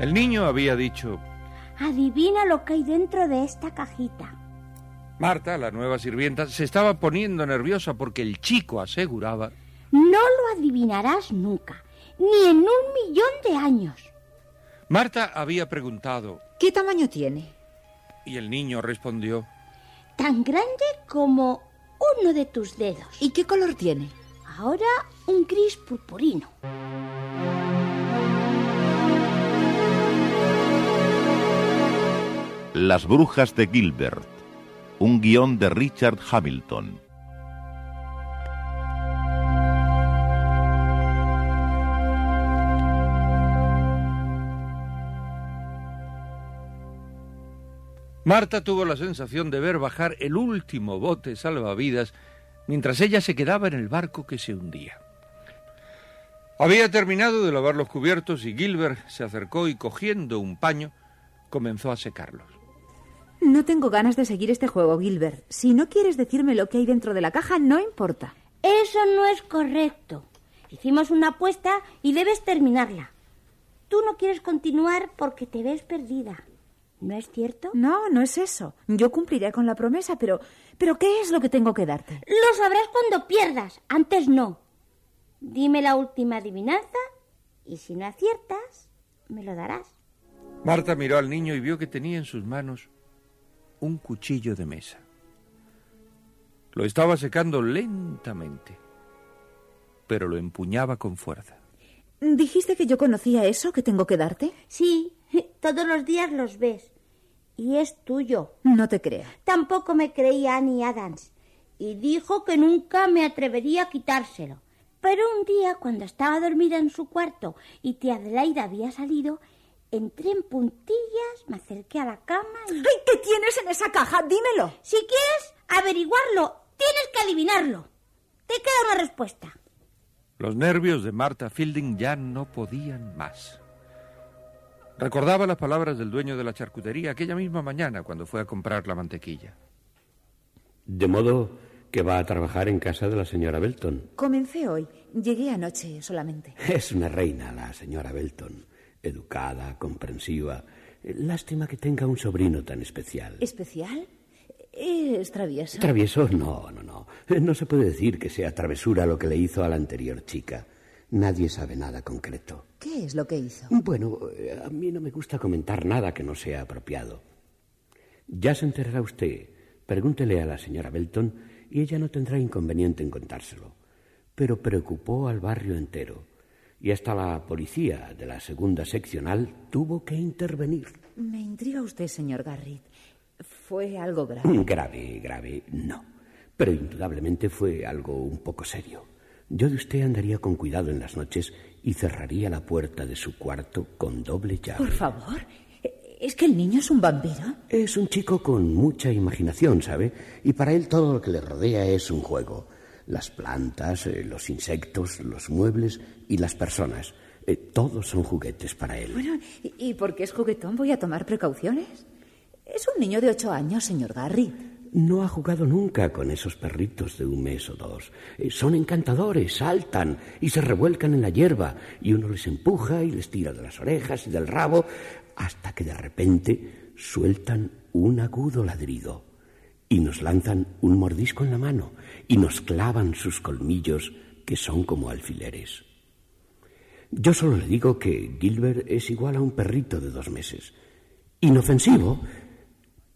El niño había dicho, Adivina lo que hay dentro de esta cajita. Marta, la nueva sirvienta, se estaba poniendo nerviosa porque el chico aseguraba, No lo adivinarás nunca, ni en un millón de años. Marta había preguntado, ¿Qué tamaño tiene? y el niño respondió, Tan grande como uno de tus dedos. ¿Y qué color tiene? Ahora un gris purpurino. Las brujas de Gilbert. Un guion de Richard Hamilton. Marta tuvo la sensación de ver bajar el último bote salvavidas mientras ella se quedaba en el barco que se hundía. Había terminado de lavar los cubiertos y Gilbert se acercó y cogiendo un paño comenzó a secarlos. No tengo ganas de seguir este juego, Gilbert. Si no quieres decirme lo que hay dentro de la caja, no importa. Eso no es correcto. Hicimos una apuesta y debes terminarla. Tú no quieres continuar porque te ves perdida. ¿No es cierto? No, no es eso. Yo cumpliré con la promesa, pero... ¿Pero qué es lo que tengo que darte? Lo sabrás cuando pierdas. Antes no. Dime la última adivinanza y si no aciertas, me lo darás. Marta miró al niño y vio que tenía en sus manos un cuchillo de mesa. Lo estaba secando lentamente, pero lo empuñaba con fuerza. ¿Dijiste que yo conocía eso que tengo que darte? Sí, todos los días los ves. Y es tuyo. No te creo. Tampoco me creía Annie Adams. Y dijo que nunca me atrevería a quitárselo. Pero un día, cuando estaba dormida en su cuarto y tía Adelaida había salido, entré en puntillas, me acerqué a la cama y... ¡Ay, qué tienes en esa caja! ¡Dímelo! Si quieres averiguarlo, tienes que adivinarlo. Te queda una respuesta. Los nervios de Marta Fielding ya no podían más. Recordaba las palabras del dueño de la charcutería aquella misma mañana cuando fue a comprar la mantequilla. De modo que va a trabajar en casa de la señora Belton. Comencé hoy. Llegué anoche solamente. Es una reina la señora Belton. Educada, comprensiva. Lástima que tenga un sobrino tan especial. ¿Especial? Es travieso. ¿Travieso? No, no, no. No se puede decir que sea travesura lo que le hizo a la anterior chica. Nadie sabe nada concreto. ¿Qué es lo que hizo? Bueno, eh, a mí no me gusta comentar nada que no sea apropiado. Ya se enterará usted. Pregúntele a la señora Belton y ella no tendrá inconveniente en contárselo. Pero preocupó al barrio entero y hasta la policía de la segunda seccional tuvo que intervenir. Me intriga usted, señor Garrett. ¿Fue algo grave? Grave, grave, no. Pero indudablemente fue algo un poco serio. Yo de usted andaría con cuidado en las noches y cerraría la puerta de su cuarto con doble llave. Por favor. ¿Es que el niño es un vampiro? Es un chico con mucha imaginación, ¿sabe? Y para él todo lo que le rodea es un juego. Las plantas, eh, los insectos, los muebles y las personas. Eh, todos son juguetes para él. Bueno, ¿y, y porque es juguetón voy a tomar precauciones? Es un niño de ocho años, señor Garry. no ha jugado nunca con esos perritos de un mes o dos. Eh, son encantadores, saltan y se revuelcan en la hierba y uno les empuja y les tira de las orejas y del rabo hasta que de repente sueltan un agudo ladrido y nos lanzan un mordisco en la mano y nos clavan sus colmillos que son como alfileres. Yo solo le digo que Gilbert es igual a un perrito de dos meses. Inofensivo,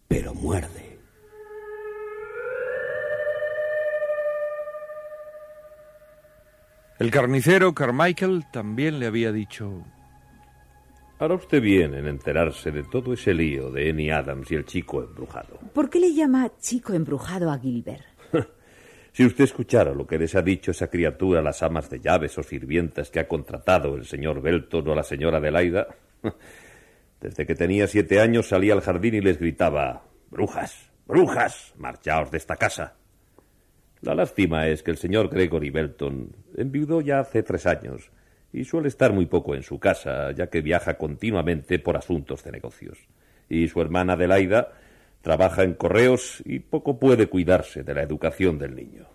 pero muerde. El carnicero Carmichael también le había dicho Hará usted bien en enterarse de todo ese lío de Annie Adams y el chico embrujado. ¿Por qué le llama chico embrujado a Gilbert? si usted escuchara lo que les ha dicho esa criatura a las amas de llaves o sirvientas que ha contratado el señor Belton o la señora Adelaida. Desde que tenía siete años salía al jardín y les gritaba Brujas, brujas, marchaos de esta casa. La lástima es que el señor Gregory Belton enviudó ya hace tres años y suele estar muy poco en su casa, ya que viaja continuamente por asuntos de negocios. Y su hermana Adelaida trabaja en correos y poco puede cuidarse de la educación del niño.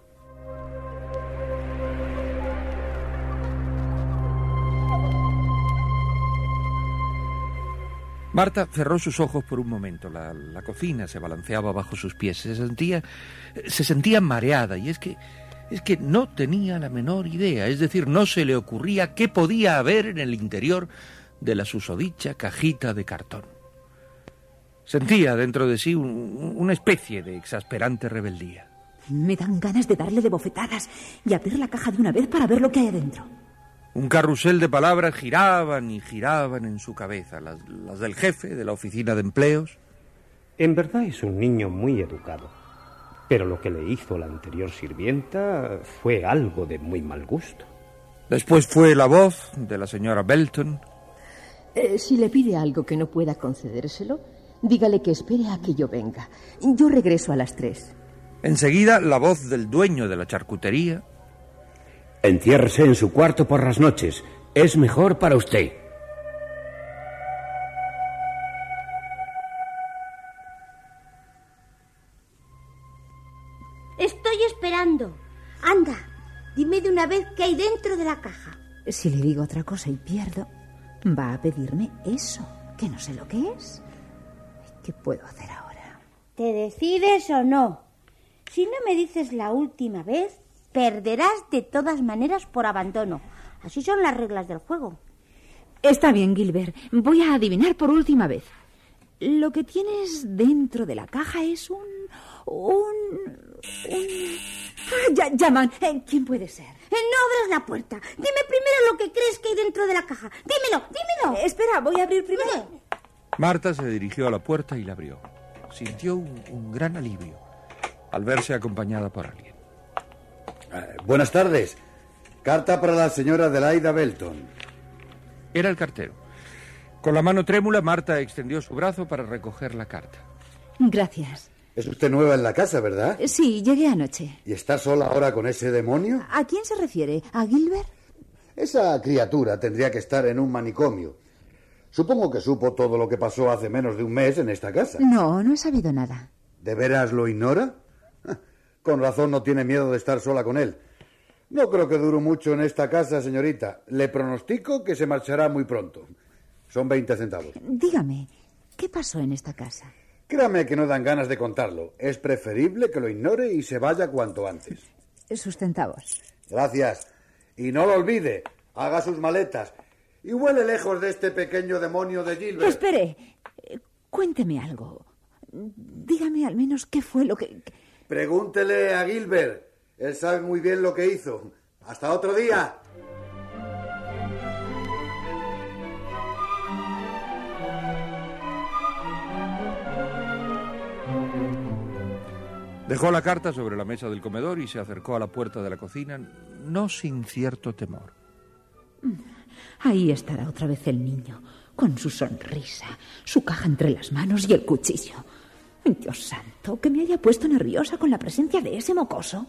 Marta cerró sus ojos por un momento. La, la, cocina se balanceaba bajo sus pies. Se sentía, se sentía mareada. Y es que es que no tenía la menor idea, es decir, no se le ocurría qué podía haber en el interior de la susodicha cajita de cartón. Sentía dentro de sí una especie de exasperante rebeldía. Me dan ganas de darle de bofetadas y abrir la caja de una vez para ver lo que hay adentro. Un carrusel de palabras giraban y giraban en su cabeza, las, las del jefe de la oficina de empleos. En verdad es un niño muy educado. Pero lo que le hizo la anterior sirvienta fue algo de muy mal gusto. Después fue la voz de la señora Belton. Eh, si le pide algo que no pueda concedérselo, dígale que espere a que yo venga. Yo regreso a las tres. Enseguida la voz del dueño de la charcutería. Entiérrese en su cuarto por las noches. Es mejor para usted. De la caja. Si le digo otra cosa y pierdo, va a pedirme eso, que no sé lo que es. ¿Qué puedo hacer ahora? ¿Te decides o no? Si no me dices la última vez, perderás de todas maneras por abandono. Así son las reglas del juego. Está bien, Gilbert. Voy a adivinar por última vez. Lo que tienes dentro de la caja es un... un... un... Ah, ya, llaman. Eh, ¿Quién puede ser? Eh, no abras la puerta. Dime primero lo que crees que hay dentro de la caja. Dímelo, dímelo. Eh, espera, voy a abrir primero. Marta se dirigió a la puerta y la abrió. Sintió un, un gran alivio al verse acompañada por alguien. Eh, buenas tardes. Carta para la señora Adelaida Belton. Era el cartero. Con la mano trémula, Marta extendió su brazo para recoger la carta. Gracias. Es usted nueva en la casa, ¿verdad? Sí, llegué anoche. ¿Y está sola ahora con ese demonio? ¿A quién se refiere? ¿A Gilbert? Esa criatura tendría que estar en un manicomio. Supongo que supo todo lo que pasó hace menos de un mes en esta casa. No, no he sabido nada. ¿De veras lo ignora? Con razón no tiene miedo de estar sola con él. No creo que dure mucho en esta casa, señorita. Le pronostico que se marchará muy pronto. Son 20 centavos. Dígame, ¿qué pasó en esta casa? Créame que no dan ganas de contarlo. Es preferible que lo ignore y se vaya cuanto antes. Sus centavos. Gracias. Y no lo olvide. Haga sus maletas. Y huele lejos de este pequeño demonio de Gilbert. Espere. Cuénteme algo. Dígame al menos qué fue lo que... Pregúntele a Gilbert. Él sabe muy bien lo que hizo. Hasta otro día. Dejó la carta sobre la mesa del comedor y se acercó a la puerta de la cocina, no sin cierto temor. Ahí estará otra vez el niño, con su sonrisa, su caja entre las manos y el cuchillo. Dios santo, que me haya puesto nerviosa con la presencia de ese mocoso.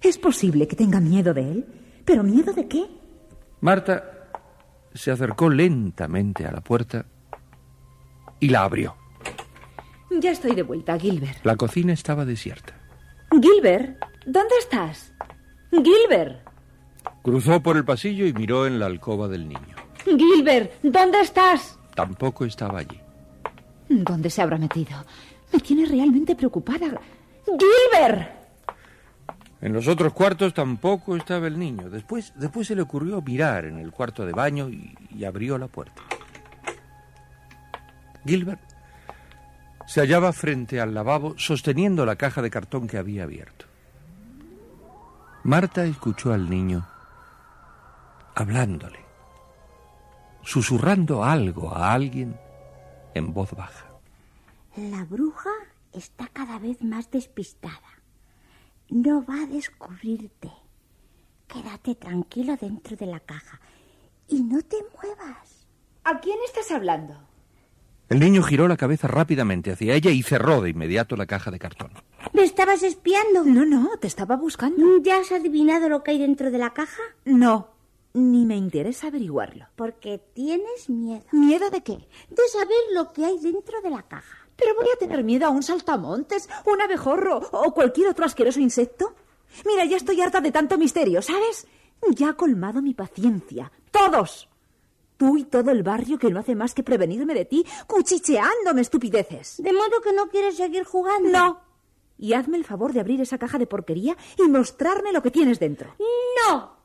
¿Es posible que tenga miedo de él? ¿Pero miedo de qué? Marta se acercó lentamente a la puerta y la abrió. Ya estoy de vuelta, Gilbert. La cocina estaba desierta. Gilbert, ¿dónde estás? Gilbert. Cruzó por el pasillo y miró en la alcoba del niño. Gilbert, ¿dónde estás? Tampoco estaba allí. ¿Dónde se habrá metido? Me tiene realmente preocupada. Gilbert. En los otros cuartos tampoco estaba el niño. Después, después se le ocurrió mirar en el cuarto de baño y, y abrió la puerta. Gilbert se hallaba frente al lavabo sosteniendo la caja de cartón que había abierto. Marta escuchó al niño hablándole, susurrando algo a alguien en voz baja. La bruja está cada vez más despistada. No va a descubrirte. Quédate tranquilo dentro de la caja y no te muevas. ¿A quién estás hablando? El niño giró la cabeza rápidamente hacia ella y cerró de inmediato la caja de cartón. ¿Me estabas espiando? No, no, te estaba buscando. ¿Ya has adivinado lo que hay dentro de la caja? No, ni me interesa averiguarlo. Porque tienes miedo. ¿Miedo de qué? De saber lo que hay dentro de la caja. Pero voy a tener miedo a un saltamontes, un abejorro o cualquier otro asqueroso insecto. Mira, ya estoy harta de tanto misterio, ¿sabes? Ya ha colmado mi paciencia. ¡Todos! Tú y todo el barrio que no hace más que prevenirme de ti, cuchicheándome estupideces. ¿De modo que no quieres seguir jugando? No. Y hazme el favor de abrir esa caja de porquería y mostrarme lo que tienes dentro. No.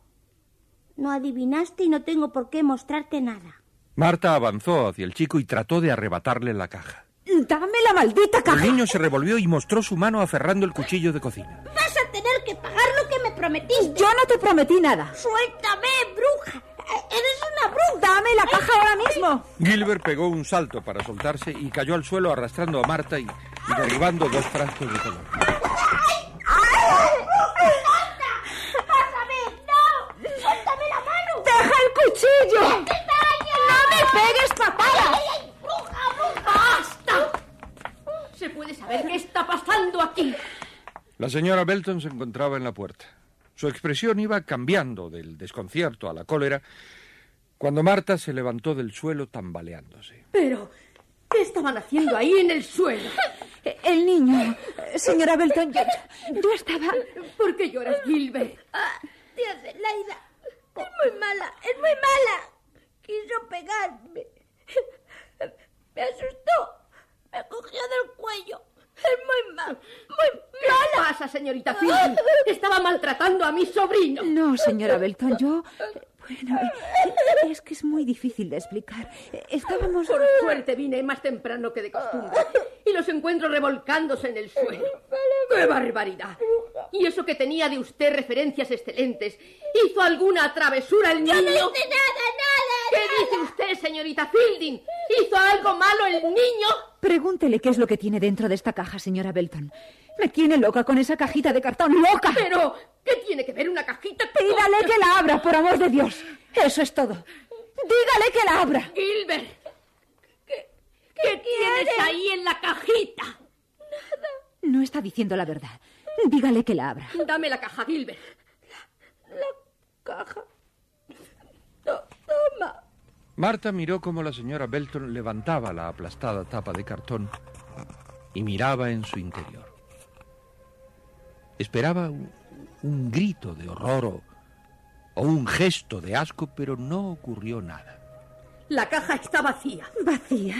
No adivinaste y no tengo por qué mostrarte nada. Marta avanzó hacia el chico y trató de arrebatarle la caja. ¡Dame la maldita caja! El niño se revolvió y mostró su mano aferrando el cuchillo de cocina. Vas a tener que pagar lo que me prometiste. Yo no te prometí nada. Suéltame, bruja. Eres una bruja. Dame la caja ahora mismo. Gilbert pegó un salto para soltarse y cayó al suelo arrastrando a Marta y, y derribando dos frascos de color. ¡Suéltame la mano! ¡Deja el cuchillo! ¡No me pegues, papada! ¡Bruja, bruja! ¡Basta! ¿Se puede saber qué está pasando aquí? La señora Belton se encontraba en la puerta. Su expresión iba cambiando del desconcierto a la cólera cuando Marta se levantó del suelo tambaleándose. Pero, ¿qué estaban haciendo ahí en el suelo? El niño. Señora Belton, yo, yo estaba... ¿Por qué lloras, Gilbert? Ah, tía Adelaida, es muy mala, es muy mala. Quiso pegarme. Me asustó. Me cogió del cuello. Es muy mal, muy ¿Qué mala. pasa, señorita Fielding? Estaba maltratando a mi sobrino. No, señora Belton, yo... Bueno, es que es muy difícil de explicar. Estábamos... Por suerte vine más temprano que de costumbre y los encuentro revolcándose en el suelo. ¡Qué barbaridad! Y eso que tenía de usted referencias excelentes. ¿Hizo alguna travesura el niño? No hice nada, nada. ¿Qué dice usted, señorita Fielding? ¿Hizo algo malo el niño? Pregúntele qué es lo que tiene dentro de esta caja, señora Belton. Me tiene loca con esa cajita de cartón, loca. Pero, ¿qué tiene que ver una cajita con... Dígale que la abra, por amor de Dios. Eso es todo. Dígale que la abra. Gilbert, ¿qué, qué tienes ahí en la cajita? No está diciendo la verdad. Dígale que la abra. Dame la caja, Gilbert. Caja. Marta miró cómo la señora Belton levantaba la aplastada tapa de cartón y miraba en su interior. Esperaba un, un grito de horror o, o un gesto de asco, pero no ocurrió nada. La caja está vacía. ¿Vacía?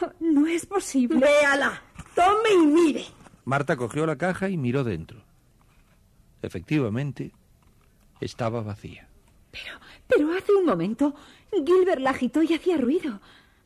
No, no es posible. Véala, tome y mire. Marta cogió la caja y miró dentro. Efectivamente, estaba vacía. Pero, pero hace un momento Gilbert la agitó y hacía ruido.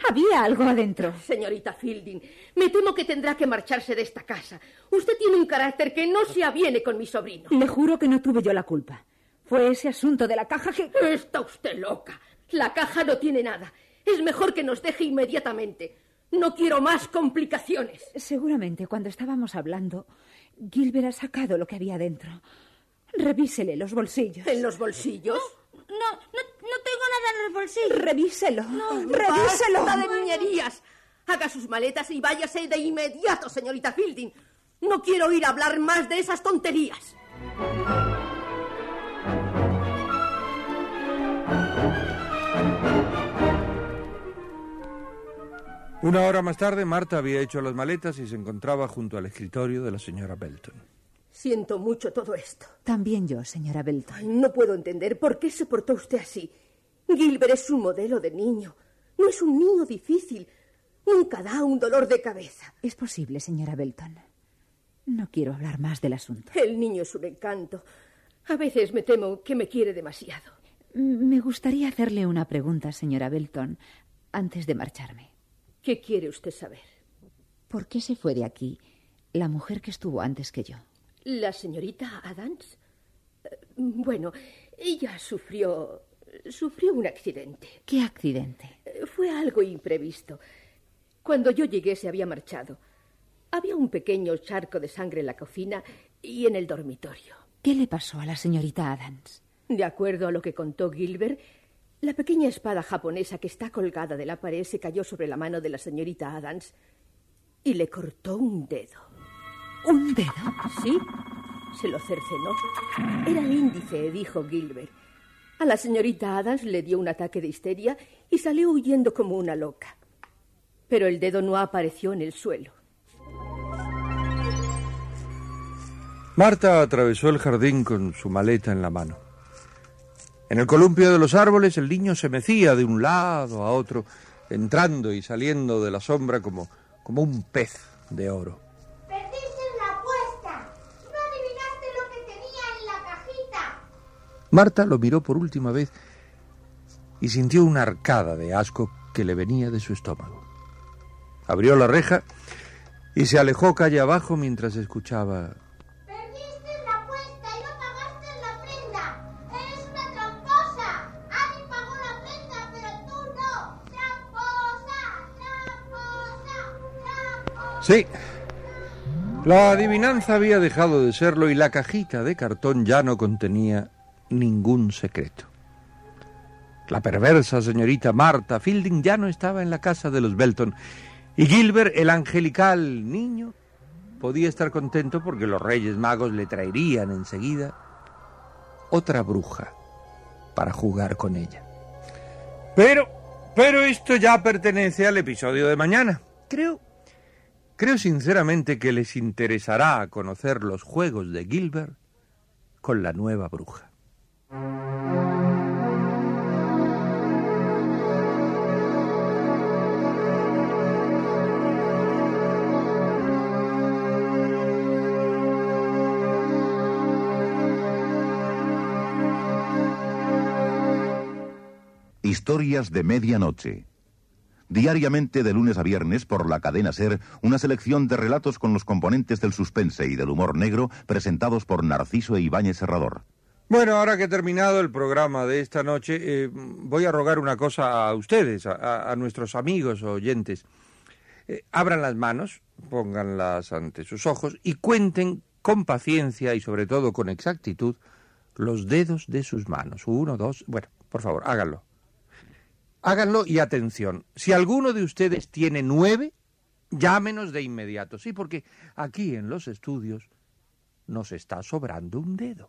Había algo adentro. Señorita Fielding, me temo que tendrá que marcharse de esta casa. Usted tiene un carácter que no se aviene con mi sobrino. Le juro que no tuve yo la culpa. Fue ese asunto de la caja que... Está usted loca. La caja no tiene nada. Es mejor que nos deje inmediatamente. No quiero más complicaciones. Seguramente cuando estábamos hablando, Gilbert ha sacado lo que había dentro. Revísele los bolsillos. ¿En los bolsillos? No, no, no tengo nada en los bolsillos. Revíselo. ¡Revíselo! ¡Basta de niñerías! Haga sus maletas y váyase de inmediato, señorita Fielding. No quiero oír hablar más de esas tonterías. Una hora más tarde, Marta había hecho las maletas y se encontraba junto al escritorio de la señora Belton. Siento mucho todo esto. También yo, señora Belton. Ay, no puedo entender por qué se portó usted así. Gilbert es un modelo de niño. No es un niño difícil. Nunca da un dolor de cabeza. Es posible, señora Belton. No quiero hablar más del asunto. El niño es un encanto. A veces me temo que me quiere demasiado. Me gustaría hacerle una pregunta, señora Belton, antes de marcharme. ¿Qué quiere usted saber? ¿Por qué se fue de aquí la mujer que estuvo antes que yo? ¿La señorita Adams? Eh, Bueno, ella sufrió. sufrió un accidente. ¿Qué accidente? Eh, Fue algo imprevisto. Cuando yo llegué se había marchado. Había un pequeño charco de sangre en la cocina y en el dormitorio. ¿Qué le pasó a la señorita Adams? De acuerdo a lo que contó Gilbert, la pequeña espada japonesa que está colgada de la pared se cayó sobre la mano de la señorita Adams y le cortó un dedo. ¿Un dedo? Sí, se lo cercenó. Era el índice, dijo Gilbert. A la señorita Adams le dio un ataque de histeria y salió huyendo como una loca. Pero el dedo no apareció en el suelo. Marta atravesó el jardín con su maleta en la mano. En el columpio de los árboles el niño se mecía de un lado a otro, entrando y saliendo de la sombra como, como un pez de oro. Perdiste la apuesta. No adivinaste lo que tenía en la cajita. Marta lo miró por última vez y sintió una arcada de asco que le venía de su estómago. Abrió la reja y se alejó calle abajo mientras escuchaba Perdiste la apuesta y no pagaste la prenda. Eres una tramposa. Annie pagó la prenda, pero tú no. Tramposa, tramposa, tramposa. Sí. La adivinanza había dejado de serlo y la cajita de cartón ya no contenía ningún secreto. La perversa señorita Marta Fielding ya no estaba en la casa de los Belton y Gilbert, el angelical niño, podía estar contento porque los Reyes Magos le traerían enseguida otra bruja para jugar con ella. Pero, pero esto ya pertenece al episodio de mañana. Creo Creo sinceramente que les interesará conocer los juegos de Gilbert con la nueva bruja. Historias de medianoche. Diariamente de lunes a viernes por la cadena Ser, una selección de relatos con los componentes del suspense y del humor negro presentados por Narciso e Ibáñez Serrador. Bueno, ahora que he terminado el programa de esta noche, eh, voy a rogar una cosa a ustedes, a, nuestros amigos oyentes. Eh, abran las manos, pónganlas ante sus ojos y cuenten con paciencia y sobre todo con exactitud los dedos de sus manos. Uno, dos, bueno, por favor, háganlo. Háganlo y atención, si alguno de ustedes tiene nueve, llámenos de inmediato, sí, porque aquí en los estudios nos está sobrando un dedo.